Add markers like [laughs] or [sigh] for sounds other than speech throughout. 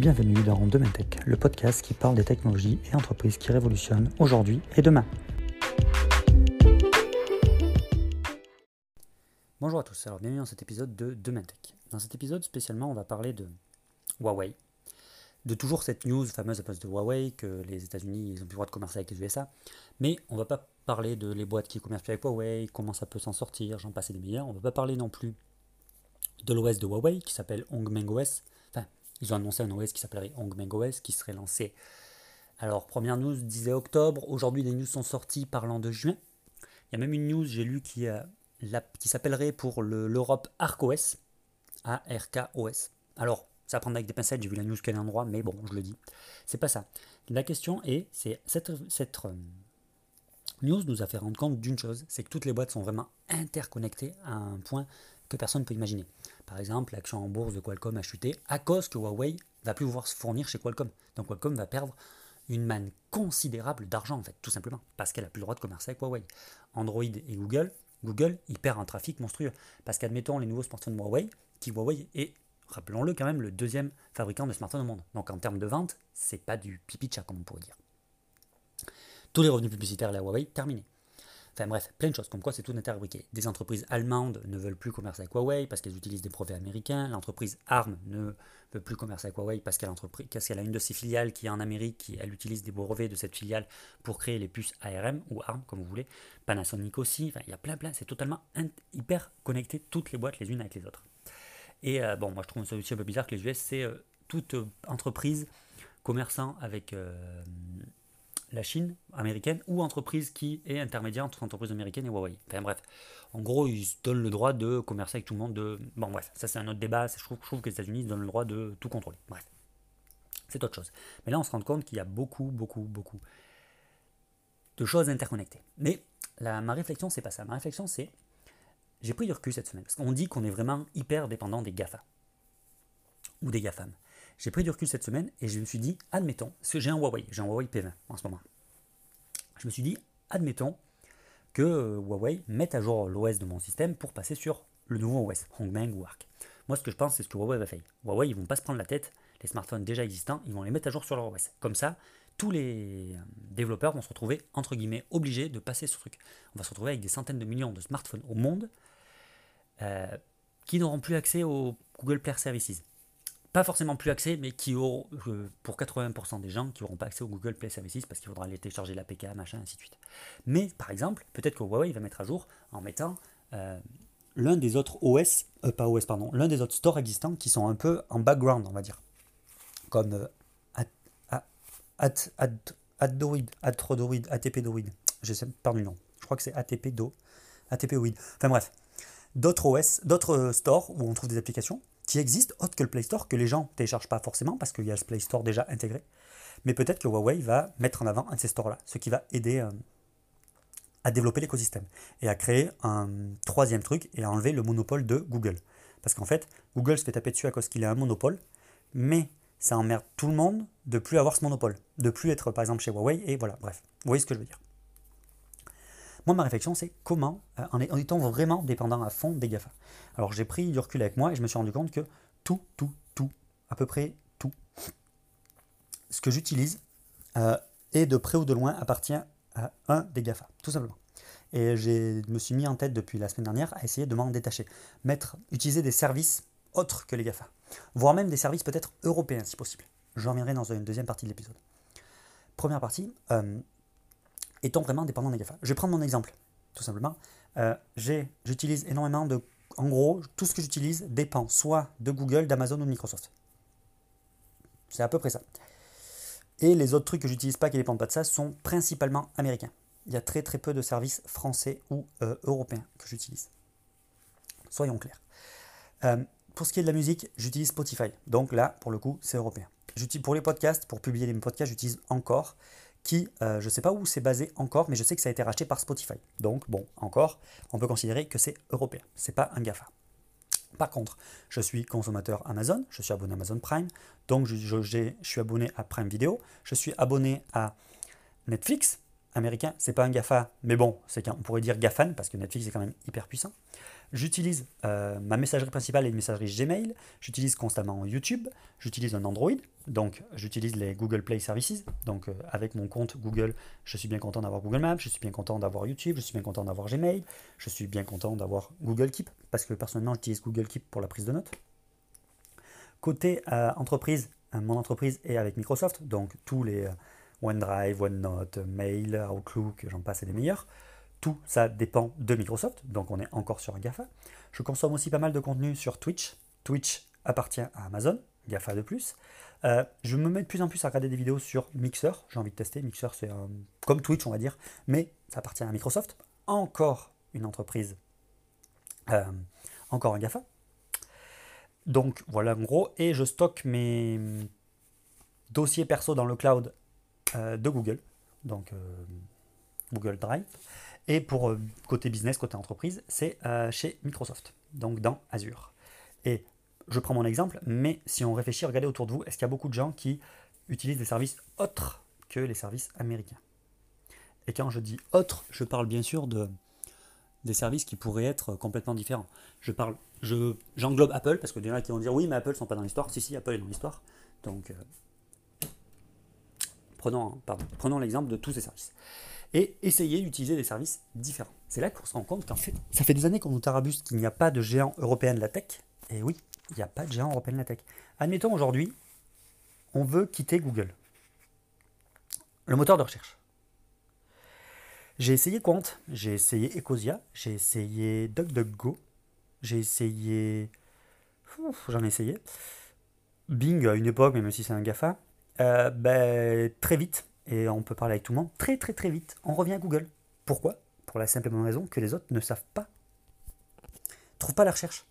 Bienvenue dans Demain Tech, le podcast qui parle des technologies et entreprises qui révolutionnent aujourd'hui et demain. Bonjour à tous, alors bienvenue dans cet épisode de Demain Tech. Dans cet épisode spécialement, on va parler de Huawei, de toujours cette news fameuse à place de Huawei que les États-Unis ils ont plus le droit de commercer avec les USA, mais on va pas parler de les boîtes qui commercent avec Huawei, comment ça peut s'en sortir, j'en passe des meilleurs. On va pas parler non plus de l'OS de Huawei qui s'appelle Hongmeng OS. Ils ont annoncé un OS qui s'appellerait Hongmeng OS qui serait lancé. Alors, première news disait octobre. Aujourd'hui, des news sont sorties parlant de juin. Il y a même une news, j'ai lu, qui, qui s'appellerait pour l'Europe ARCOS. A-R-K-O-S. Alors, ça prendre avec des pincettes, j'ai vu la news qu'elle est endroit, mais bon, je le dis. C'est pas ça. La question est, c'est cette, cette euh, news nous a fait rendre compte d'une chose, c'est que toutes les boîtes sont vraiment interconnectées à un point que personne ne peut imaginer. Par exemple, l'action en bourse de Qualcomm a chuté à cause que Huawei va plus pouvoir se fournir chez Qualcomm. Donc Qualcomm va perdre une manne considérable d'argent en fait, tout simplement, parce qu'elle a plus le droit de commercer avec Huawei. Android et Google, Google, il perd un trafic monstrueux. Parce qu'admettons les nouveaux smartphones Huawei, qui Huawei est, rappelons-le quand même, le deuxième fabricant de smartphones au monde. Donc en termes de vente, c'est pas du pipi chat comme on pourrait dire. Tous les revenus publicitaires à la Huawei, terminés. Enfin bref, plein de choses, comme quoi c'est tout interbriqué. Des entreprises allemandes ne veulent plus commercer avec Huawei parce qu'elles utilisent des brevets américains. L'entreprise ARM ne veut plus commercer avec Huawei parce qu'elle a une de ses filiales qui est en Amérique, qui elle utilise des brevets de cette filiale pour créer les puces ARM ou ARM comme vous voulez. Panasonic aussi, il y a plein plein, c'est totalement hyper connecté toutes les boîtes les unes avec les autres. Et euh, bon, moi je trouve ça aussi un peu bizarre que les US, c'est euh, toute euh, entreprise commerçant avec la Chine américaine ou entreprise qui est intermédiaire entre entreprise américaine et Huawei. Enfin bref, en gros, ils se donnent le droit de commercer avec tout le monde. De... Bon bref, ça c'est un autre débat. Je trouve, que les États-Unis donnent le droit de tout contrôler. Bref, c'est autre chose. Mais là, on se rend compte qu'il y a beaucoup, beaucoup, beaucoup de choses interconnectées. Mais ma réflexion, c'est pas ça. Ma réflexion, c'est j'ai pris du recul cette semaine parce qu'on dit qu'on est vraiment hyper dépendant des GAFA ou des GAFAM. J'ai pris du recul cette semaine et je me suis dit, admettons, parce que j'ai un Huawei, j'ai un Huawei P20 en ce moment. Je me suis dit, admettons que euh, Huawei mette à jour l'OS de mon système pour passer sur le nouveau OS, Hongmeng ou Arc. Moi, ce que je pense, c'est ce que Huawei va faire. Huawei, ils vont pas se prendre la tête, les smartphones déjà existants, ils vont les mettre à jour sur leur OS. Comme ça, tous les euh, développeurs vont se retrouver, entre guillemets, obligés de passer ce truc. On va se retrouver avec des centaines de millions de smartphones au monde euh, qui n'auront plus accès au Google Play Services pas forcément plus accès, mais qui auront, euh, pour 80% des gens qui n'auront pas accès au Google Play Services parce qu'il faudra aller télécharger l'APK, machin, ainsi de suite. Mais par exemple, peut-être que Huawei va mettre à jour en mettant euh, l'un des autres OS, euh, pas OS, pardon, l'un des autres stores existants qui sont un peu en background, on va dire. Comme Adroid, Adroid, ATP Droid. Je sais, pardon, non. Je crois que c'est ATP Do, ATP OID. Enfin bref, d'autres OS, d'autres stores où on trouve des applications qui existe autre que le Play Store, que les gens ne téléchargent pas forcément parce qu'il y a le Play Store déjà intégré. Mais peut-être que Huawei va mettre en avant un de ces stores-là, ce qui va aider euh, à développer l'écosystème et à créer un troisième truc et à enlever le monopole de Google. Parce qu'en fait, Google se fait taper dessus à cause qu'il a un monopole, mais ça emmerde tout le monde de plus avoir ce monopole, de plus être par exemple chez Huawei, et voilà, bref, vous voyez ce que je veux dire. Moi, ma réflexion, c'est comment, euh, en, étant vraiment dépendant à fond des GAFA. Alors, j'ai pris du recul avec moi et je me suis rendu compte que tout, tout, tout, à peu près tout, ce que j'utilise euh, est de près ou de loin appartient à un des GAFA, tout simplement. Et je me suis mis en tête depuis la semaine dernière à essayer de m'en détacher. Mettre, utiliser des services autres que les GAFA. Voire même des services peut-être européens si possible. J'en reviendrai dans une deuxième partie de l'épisode. Première partie, euh, étant vraiment dépendant des GAFA. Je vais prendre mon exemple, tout simplement. Euh, j'utilise énormément de... En gros, tout ce que j'utilise dépend soit de Google, d'Amazon ou de Microsoft. C'est à peu près ça. Et les autres trucs que j'utilise pas qui dépendent pas de ça sont principalement américains. Il y a très très peu de services français ou euh, européens que j'utilise. Soyons clairs. Euh, pour ce qui est de la musique, j'utilise Spotify. Donc là, pour le coup, c'est européen. Pour les podcasts, pour publier les podcasts, j'utilise encore qui, euh, je ne sais pas où c'est basé encore, mais je sais que ça a été racheté par Spotify. Donc, bon, encore, on peut considérer que c'est européen, c'est pas un GAFA. Par contre, je suis consommateur Amazon, je suis abonné à Amazon Prime, donc je, suis abonné à Prime Video, je suis abonné à Netflix, américain, c'est pas un GAFA, mais bon, c'est on pourrait dire GAFAN, parce que Netflix est quand même hyper puissant. J'utilise euh, ma messagerie principale et une messagerie Gmail. J'utilise constamment YouTube. J'utilise un Android. Donc, j'utilise les Google Play Services. Donc, euh, avec mon compte Google, je suis bien content d'avoir Google Maps. Je suis bien content d'avoir YouTube. Je suis bien content d'avoir Gmail. Je suis bien content d'avoir Google Keep. Parce que personnellement, j'utilise Google Keep pour la prise de notes. Côté euh, entreprise, mon entreprise est avec Microsoft. Donc, tous les OneDrive, OneNote, Mail, Outlook, j'en passe et des meilleurs. Tout ça dépend de Microsoft, donc on est encore sur GAFA. Je consomme aussi pas mal de contenu sur Twitch. Twitch appartient à Amazon, GAFA de plus. Euh, je me mets de plus en plus à regarder des vidéos sur Mixer. J'ai envie de tester. Mixer, c'est comme Twitch, on va dire, mais ça appartient à Microsoft. Encore une entreprise, euh, encore un GAFA. Donc voilà en gros. Et je stocke mes dossiers perso dans le cloud euh, de Google, donc Google Drive. Et pour euh, côté business, côté entreprise, c'est euh, chez Microsoft, donc dans Azure. Et je prends mon exemple, mais si on réfléchit, regardez autour de vous, est-ce qu'il y a beaucoup de gens qui utilisent des services autres que les services américains? Et quand je dis autres, je parle bien sûr de des services qui pourraient être complètement différents. Je parle, je, j'englobe Apple parce que des gens qui vont dire oui, mais Apple sont pas dans l'histoire. Si si, Apple est dans l'histoire. Donc euh, prenons, pardon, prenons l'exemple de tous ces services et essayer d'utiliser des services différents. C'est là qu'on se rend compte qu'en fait, ça fait des années qu'on nous tarabuste qu'il n'y a pas de géant européen de la tech. Et oui, il n'y a pas de géant européen de la tech. Admettons aujourd'hui, on veut quitter Google, le moteur de recherche. J'ai essayé Quant, j'ai essayé Ecosia, j'ai essayé DuckDuckGo, j'ai essayé. J'en ai essayé. Bing à une époque, même si c'est un GAFA. Euh, ben, très vite, et on peut parler avec tout le monde, très très très vite, on revient à Google. Pourquoi? Pour la simple et bonne raison que les autres ne savent pas. Trouvent pas la recherche.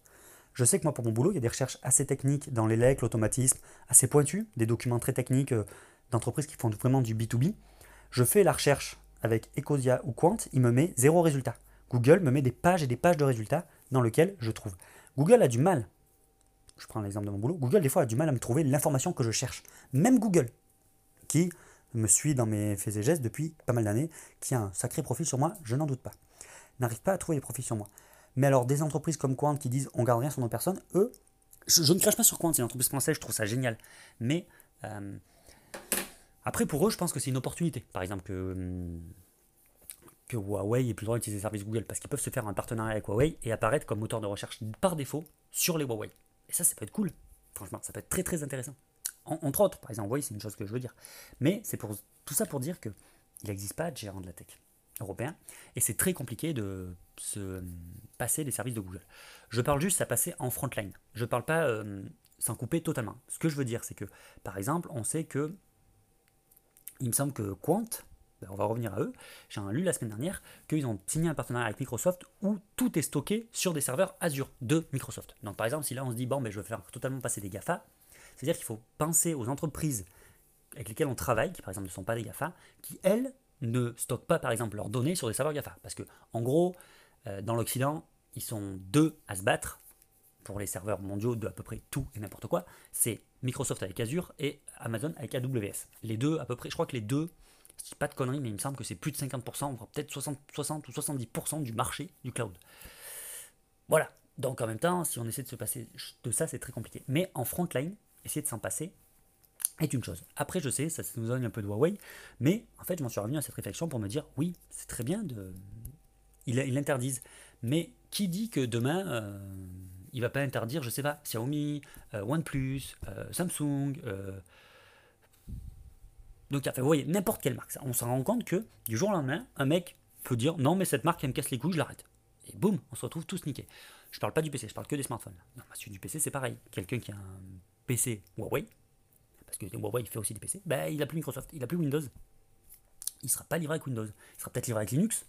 Je sais que moi, pour mon boulot, il y a des recherches assez techniques dans l'élec, l'automatisme, assez pointues, des documents très techniques euh, d'entreprises qui font vraiment du B2B. Je fais la recherche avec Ecosia ou Quant, il me met zéro résultat. Google me met des pages et des pages de résultats dans lesquels je trouve. Google a du mal. Je prends l'exemple de mon boulot. Google, des fois, a du mal à me trouver l'information que je cherche. Même Google, qui me suit dans mes faits et gestes depuis pas mal d'années, qui a un sacré profil sur moi, je n'en doute pas. N'arrive pas à trouver les profils sur moi. Mais alors, des entreprises comme Quant qui disent on garde rien sur nos personnes, eux, je, ne crache pas sur Quant, c'est une entreprise française, je trouve ça génial. Mais euh, après, pour eux, je pense que c'est une opportunité. Par exemple, que, hum, que Huawei ait plus le droit d'utiliser les services Google, parce qu'ils peuvent se faire un partenariat avec Huawei et apparaître comme moteur de recherche par défaut sur les Huawei. Et ça, ça peut être cool. Franchement, ça peut être très très intéressant entre autres, par exemple, oui, c'est une chose que je veux dire. Mais c'est pour tout ça pour dire qu'il n'existe pas de gérant de la tech européen et c'est très compliqué de se passer des services de Google. Je parle juste à passer en frontline. Je ne parle pas euh, sans couper totalement. Ce que je veux dire, c'est que, par exemple, on sait que, il me semble que Quant, ben, on va revenir à eux, j'ai lu la semaine dernière qu'ils ont signé un partenariat avec Microsoft où tout est stocké sur des serveurs Azure de Microsoft. Donc par exemple, si là on se dit, bon, mais ben, je veux faire totalement passer des GAFA, c'est-à-dire qu'il faut penser aux entreprises avec lesquelles on travaille, qui par exemple ne sont pas des GAFA, qui elles ne stockent pas par exemple leurs données sur des serveurs GAFA. Parce que en gros, euh, dans l'Occident, ils sont deux à se battre pour les serveurs mondiaux de à peu près tout et n'importe quoi. C'est Microsoft avec Azure et Amazon avec AWS. Les deux à peu près, je crois que les deux, je dis pas de conneries, mais il me semble que c'est plus de 50%, voire peut-être 60, 60 ou 70% du marché du cloud. Voilà. Donc en même temps, si on essaie de se passer de ça, c'est très compliqué. Mais en frontline, essayer de s'en passer est une chose. Après, je sais, ça nous donne un peu de Huawei, mais en fait, je m'en suis revenu à cette réflexion pour me dire, oui, c'est très bien de... Ils l'interdisent. Mais qui dit que demain, euh, il va pas interdire, je sais pas, Xiaomi, euh, OnePlus, euh, Samsung, donc, enfin, vous voyez, n'importe quelle marque. On s'en rend compte que du jour au lendemain, un mec peut dire non, mais cette marque, elle me casse les couilles, je l'arrête. Et boum, on se retrouve tous niqués. Je parle pas du PC, je parle que des smartphones. Non, celui du PC, c'est pareil. Quelqu'un qui a un PC Huawei, parce que Huawei fait aussi des PC, ben, il n'a plus Microsoft, il n'a plus Windows. Il ne sera pas livré avec Windows. Il sera peut-être livré avec Linux.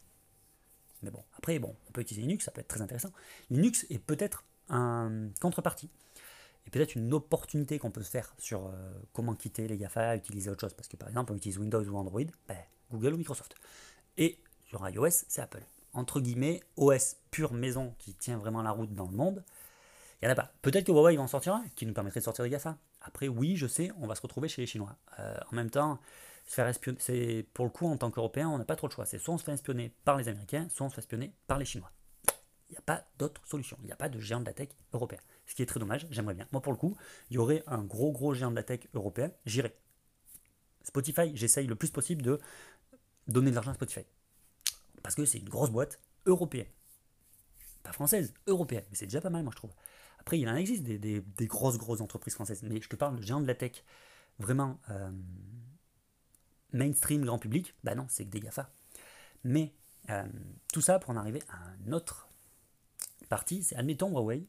Mais bon, après, bon, on peut utiliser Linux, ça peut être très intéressant. Linux est peut-être un contrepartie. Et peut-être une opportunité qu'on peut se faire sur euh, comment quitter les GAFA, utiliser autre chose. Parce que par exemple, on utilise Windows ou Android, ben, Google ou Microsoft. Et sur iOS, c'est Apple. Entre guillemets, OS pure maison qui tient vraiment la route dans le monde. Il n'y en a pas. Peut-être que Huawei va en sortir un qui nous permettrait de sortir des GAFA. Après, oui, je sais, on va se retrouver chez les Chinois. Euh, en même temps, se faire espionner, pour le coup, en tant qu'Européen, on n'a pas trop le choix. C'est soit on se fait espionner par les Américains, soit on se fait espionner par les Chinois. Il n'y a pas d'autre solution. Il n'y a pas de géant de la tech européen. Ce qui est très dommage, j'aimerais bien. Moi, pour le coup, il y aurait un gros, gros géant de la tech européen, j'irais. Spotify, j'essaye le plus possible de donner de l'argent à Spotify. Parce que c'est une grosse boîte européenne. Pas française, européenne. Mais c'est déjà pas mal, moi, je trouve. Après, il en existe des, grosses, grosses entreprises françaises. Mais je te parle de géants de la tech vraiment euh, mainstream, grand public. Bah non, c'est que des GAFA. Mais euh, tout ça pour en arriver à un autre partie. C'est, admettons, Huawei,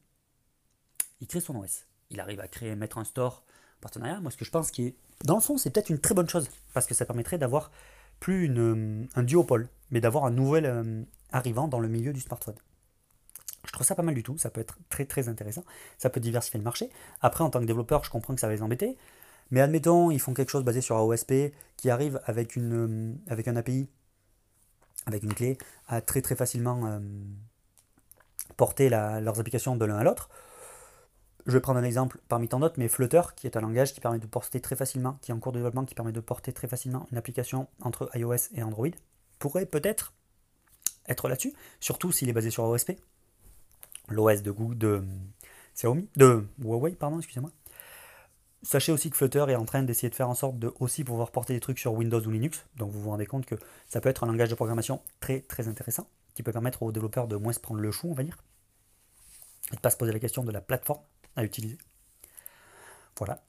il crée son OS. Il arrive à créer, mettre un store partenariat. Moi, ce que je pense qui est, dans le fond, c'est peut-être une très bonne chose. Parce que ça permettrait d'avoir plus une, un duopole, mais d'avoir un nouvel euh, arrivant dans le milieu du smartphone. Je trouve ça pas mal du tout, ça peut être très très intéressant, ça peut diversifier le marché. Après, en tant que développeur, je comprends que ça va les embêter, mais admettons, ils font quelque chose basé sur AOSP qui arrive avec, une, euh, avec un API, avec une clé, à très très facilement euh, porter leurs applications de l'un à l'autre. Je vais prendre un exemple parmi tant d'autres, mais Flutter, qui est un langage qui permet de porter très facilement, qui est en cours de développement, qui permet de porter très facilement une application entre iOS et Android, pourrait peut-être être là-dessus, surtout s'il est basé sur AOSP l'OS de Google, de Xiaomi, de Huawei, pardon, excusez-moi. Sachez aussi que Flutter est en train d'essayer de faire en sorte de aussi pouvoir porter des trucs sur Windows ou Linux. Donc vous vous rendez compte que ça peut être un langage de programmation très très intéressant qui peut permettre aux développeurs de moins se prendre le chou, on va dire, et de pas se poser la question de la plateforme à utiliser. Voilà.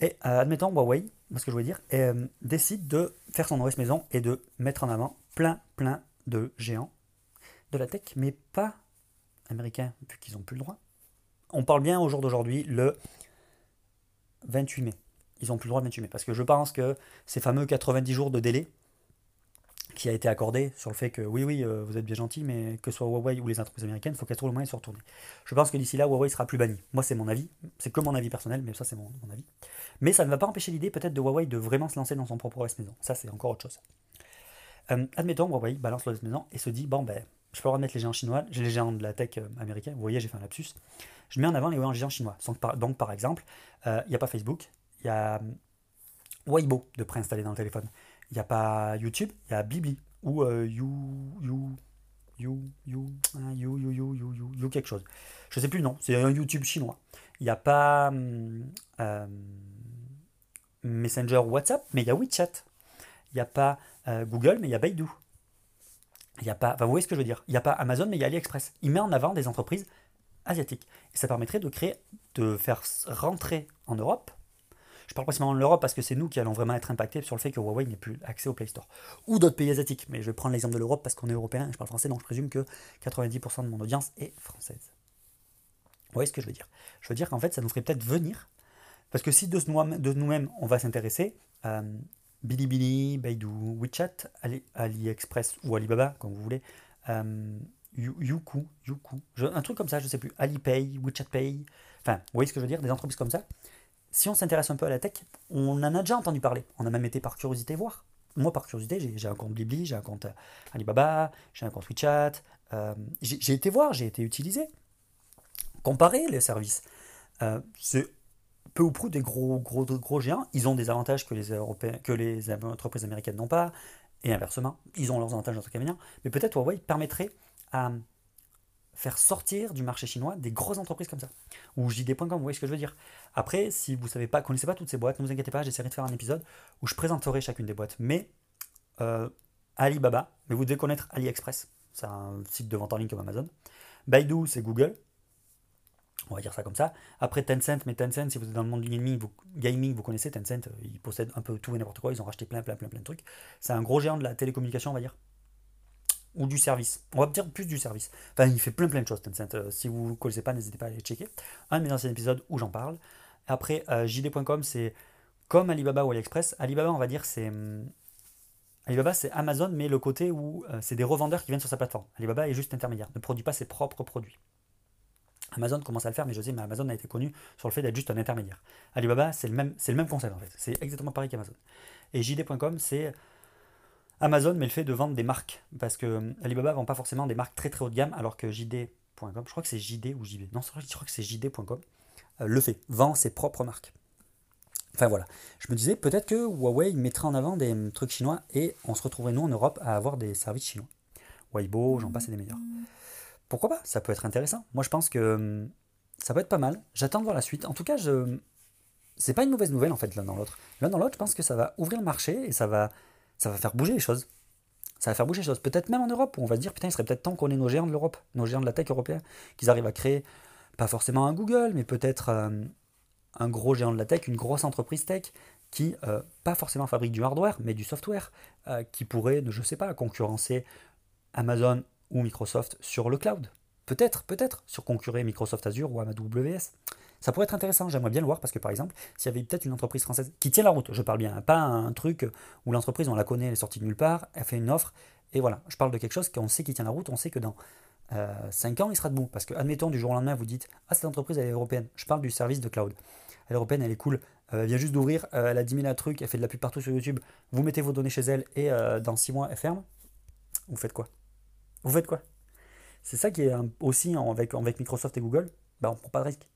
Et euh, admettons Huawei, ce que je voulais dire, euh, décide de faire son OS maison et de mettre en avant plein plein de géants de la tech, mais pas américains, vu qu'ils n'ont plus le droit. On parle bien au jour d'aujourd'hui, le 28 mai. Ils n'ont plus le droit le 28 mai. Parce que je pense que ces fameux 90 jours de délai qui a été accordé sur le fait que oui, oui, euh, vous êtes bien gentil, mais que ce soit Huawei ou les entreprises américaines, il faut qu'elles trouvent le moyen de se retourner. Je pense que d'ici là, Huawei sera plus banni. Moi, c'est mon avis. C'est que mon avis personnel, mais ça, c'est mon, avis. Mais ça ne va pas empêcher l'idée peut-être de Huawei de vraiment se lancer dans son propre OS maison. Ça, c'est encore autre chose. Euh, admettons, Huawei balance l'OS maison et se dit bon, ben, je peux remettre les géants chinois, les géants de la tech euh, américaine, vous voyez, j'ai fait un lapsus. Je mets en avant les géants chinois. Donc, par, exemple, il euh, n'y a pas Facebook, il y a Weibo de préinstaller dans le téléphone. Il n'y a pas YouTube, il y a Bibi ou You, You, You, You, You, You, You, You, You, You, quelque chose. Je ne sais plus le nom, c'est un YouTube chinois. Il n'y a pas Messenger WhatsApp, mais il y a WeChat. Il n'y a pas Google, mais il y a Baidu. Il a pas, vous voyez ce que je veux dire Il n'y a pas Amazon, mais il y a AliExpress. Il met en avant des entreprises asiatiques. Et ça permettrait de créer, de faire rentrer en Europe. Je parle principalement de l'Europe parce que c'est nous qui allons vraiment être impactés sur le fait que Huawei n'ait plus accès au Play Store. Ou d'autres pays asiatiques. Mais je vais prendre l'exemple de l'Europe parce qu'on est européen et je parle français, donc je présume que 90% de mon audience est française. Vous voyez ce que je veux dire? Je veux dire qu'en fait, ça nous ferait peut-être venir. Parce que si de nous-mêmes, on va s'intéresser, euh, Bilibili, Baidu, WeChat, Ali, AliExpress ou Alibaba, comme vous voulez, euh, Youku, Youku, un truc comme ça, je ne sais plus, Alipay, WeChat Pay, enfin, vous voyez ce que je veux dire, des entreprises comme ça. Si on s'intéresse un peu à la tech, on en a déjà entendu parler, on a même été par curiosité voir. Moi, par curiosité, j'ai un compte Bilibili, j'ai un compte Alibaba, j'ai un compte WeChat, euh, j'ai été voir, j'ai été utilisé, comparer les services. Euh, c'est peu ou prou des gros, gros, gros géants. Ils ont des avantages que les, Européens, que les entreprises américaines n'ont pas, et inversement, ils ont leurs avantages dans cas Mais peut-être Huawei permettrait à faire sortir du marché chinois des grosses entreprises comme ça. Ou JD.com, vous voyez ce que je veux dire. Après, si vous savez pas, connaissez pas toutes ces boîtes, ne vous inquiétez pas, j'essaierai de faire un épisode où je présenterai chacune des boîtes. Mais euh, Alibaba, mais vous devez connaître AliExpress, c'est un site de vente en ligne comme Amazon. Baidu, c'est Google. On va dire ça comme ça. Après Tencent, mais Tencent, si vous êtes dans le monde du gaming, vous, connaissez Tencent, euh, ils possèdent un peu tout et n'importe quoi, ils ont racheté plein, plein, plein, plein de trucs. C'est un gros géant de la télécommunication, on va dire. Ou du service. On va dire plus du service. Enfin, il fait plein, plein de choses, Tencent. Euh, si vous ne connaissez pas, n'hésitez pas à aller checker. Un de mes anciens épisodes où j'en parle. Après, euh, JD.com, c'est comme Alibaba ou AliExpress. Alibaba, on va dire, c'est. Hum, Alibaba, c'est Amazon, mais le côté où c'est des revendeurs qui viennent sur sa plateforme. Alibaba est juste intermédiaire, ne produit pas ses propres produits. Amazon commence à le faire, mais je sais, mais Amazon a été connu sur le fait d'être juste un intermédiaire. Alibaba, c'est le même, c'est le même concept en fait. C'est exactement pareil qu'Amazon. Et JD.com, c'est Amazon, mais le fait de vendre des marques. Parce que euh, Alibaba vend pas forcément des marques très très haut de gamme, alors que JD.com, je crois que c'est JD ou JB. Non, je crois que c'est JD.com, euh, le fait, vend ses propres marques. Enfin voilà, je me disais peut-être que Huawei mettrait en avant des trucs chinois et on se retrouverait nous en Europe à avoir des services chinois. Weibo, j'en passe et des meilleurs. Pourquoi pas Ça peut être intéressant. Moi, je pense que hum, ça peut être pas mal. J'attends de voir la suite. En tout cas, je c'est pas une mauvaise nouvelle en fait l'un dans l'autre. L'un dans l'autre, je pense que ça va ouvrir le marché et ça va, ça va faire bouger les choses. Ça va faire bouger les choses. Peut-être même en Europe où on va se dire putain, il serait peut-être temps qu'on ait nos géants de l'Europe, nos géants de la tech européens, qu'ils arrivent à créer pas forcément un Google, mais peut-être hum, un gros géant de la tech, une grosse entreprise tech qui, euh, pas forcément fabrique du hardware, mais du software, euh, qui pourrait, je sais pas, concurrencer Amazon ou Microsoft sur le cloud. Peut-être, peut-être, sur concurrer Microsoft Azure ou AWS. Ça pourrait être intéressant, j'aimerais bien le voir parce que par exemple, s'il y avait peut-être une entreprise française qui tient la route, je parle bien, pas un truc où l'entreprise, on la connaît, elle est sortie de nulle part, elle fait une offre, et voilà, je parle de quelque chose qu'on sait qui tient la route, on sait que dans 5 euh, ans, il sera debout. Parce que, admettons, du jour au lendemain, vous dites Ah, cette entreprise, elle est européenne. Je parle du service de cloud. Elle est européenne, elle est cool. Euh, elle vient juste d'ouvrir, euh, elle a 10 000 trucs, elle fait de la pub partout sur YouTube. Vous mettez vos données chez elle et dans 6 mois, elle ferme. Vous faites quoi? Vous faites quoi? C'est ça qui est aussi avec, Microsoft et Google. Bah, on prend pas de risque.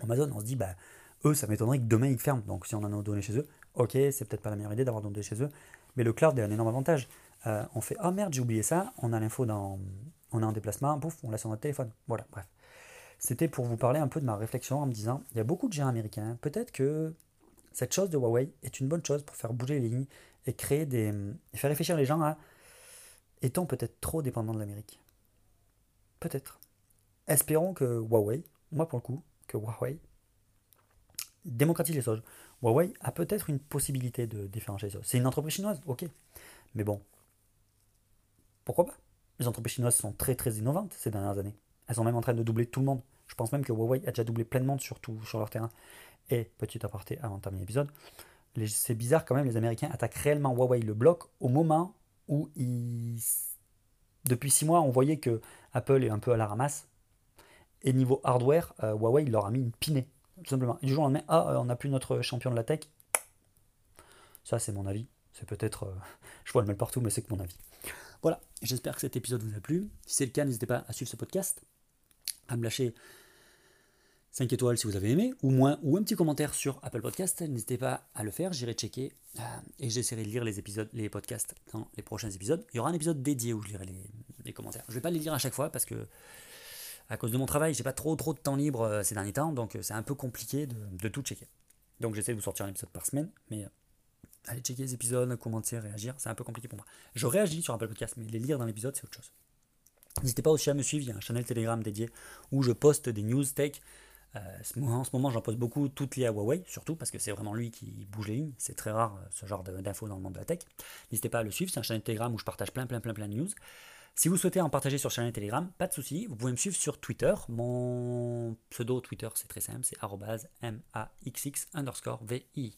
Amazon, on se dit bah, eux, ça m'étonnerait que demain ils ferment. Donc si on a nos données chez eux, ok, c'est peut-être pas la meilleure idée d'avoir nos données chez eux. Mais le cloud est un énorme avantage. on fait Ah merde, j'ai oublié ça. On a l'info dans, on est en déplacement, pouf, on laisse sur notre téléphone. Voilà, bref. C'était pour vous parler un peu de ma réflexion en me disant, il y a beaucoup de géants américains, peut-être que cette chose de Huawei est une bonne chose pour faire bouger les lignes et créer des. et faire réfléchir les gens à est-on peut-être trop dépendant de l'Amérique Peut-être. Espérons que Huawei, moi pour le coup, que Huawei démocratise les choses. Huawei a peut-être une possibilité de différencier les choses. C'est une entreprise chinoise, ok. Mais bon, pourquoi pas? Les entreprises chinoises sont très très innovantes ces dernières années. Elles sont même en train de doubler tout le monde. Je pense même que Huawei a déjà doublé plein de sur, sur leur terrain. Et, petit aparté avant de terminer l'épisode, c'est bizarre quand même, les Américains attaquent réellement Huawei le bloc au moment où. Depuis six mois, on voyait que Apple est un peu à la ramasse. Et niveau hardware, euh, Huawei leur a mis une pinée, tout simplement. Et du jour au lendemain, ah, on n'a plus notre champion de la tech. Ça, c'est mon avis. C'est peut-être. Euh, [laughs] je vois le mal partout, mais c'est que mon avis. Voilà, j'espère que cet épisode vous a plu. Si c'est le cas, n'hésitez pas à suivre ce podcast, à me lâcher 5 étoiles si vous avez aimé, ou moins, ou un petit commentaire sur Apple Podcast. N'hésitez pas à le faire, j'irai checker euh, et j'essaierai de lire les épisodes, les podcasts dans les prochains épisodes. Il y aura un épisode dédié où je lirai les, commentaires. Je ne vais pas les lire à chaque fois parce que à cause de mon travail, j'ai pas trop trop de temps libre euh, ces derniers temps, donc euh, c'est un peu compliqué de, tout checker. Donc j'essaie de vous sortir un épisode par semaine, mais aller checker les épisodes, commenter, réagir, c'est un peu compliqué pour moi. Je réagis sur Apple Podcast, mais les lire dans l'épisode, c'est autre chose. N'hésitez pas aussi à me suivre, il y a un channel Telegram dédié où je poste des news tech. Euh, en ce moment, j'en poste beaucoup, toutes liées à Huawei, surtout parce que c'est vraiment lui qui bouge les lignes. C'est très rare euh, ce genre d'infos dans le monde de la tech. N'hésitez pas à le suivre, c'est un channel Telegram où je partage plein, plein, plein, plein de news. Si vous souhaitez en partager sur channel Telegram, pas de souci, vous pouvez me suivre sur Twitter. Mon pseudo Twitter, c'est très simple, c'est maxx underscore VI.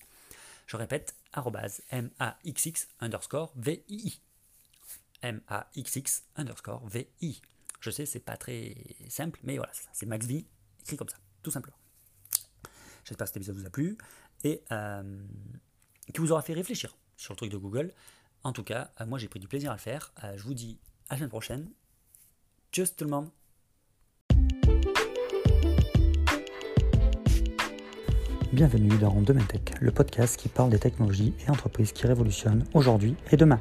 Je répète, maxx underscore VII. maxx underscore VI. Je sais, c'est pas très simple, mais voilà, c'est MaxV écrit comme ça, tout simplement. J'espère que cet épisode vous a plu et euh, qui vous aura fait réfléchir sur le truc de Google. En tout cas, euh, moi j'ai pris du plaisir à le faire. Euh, je vous dis à la semaine prochaine. Tchuss tout le monde Bienvenue dans Domaine Tech, le podcast qui parle des technologies et entreprises qui révolutionnent aujourd'hui et demain.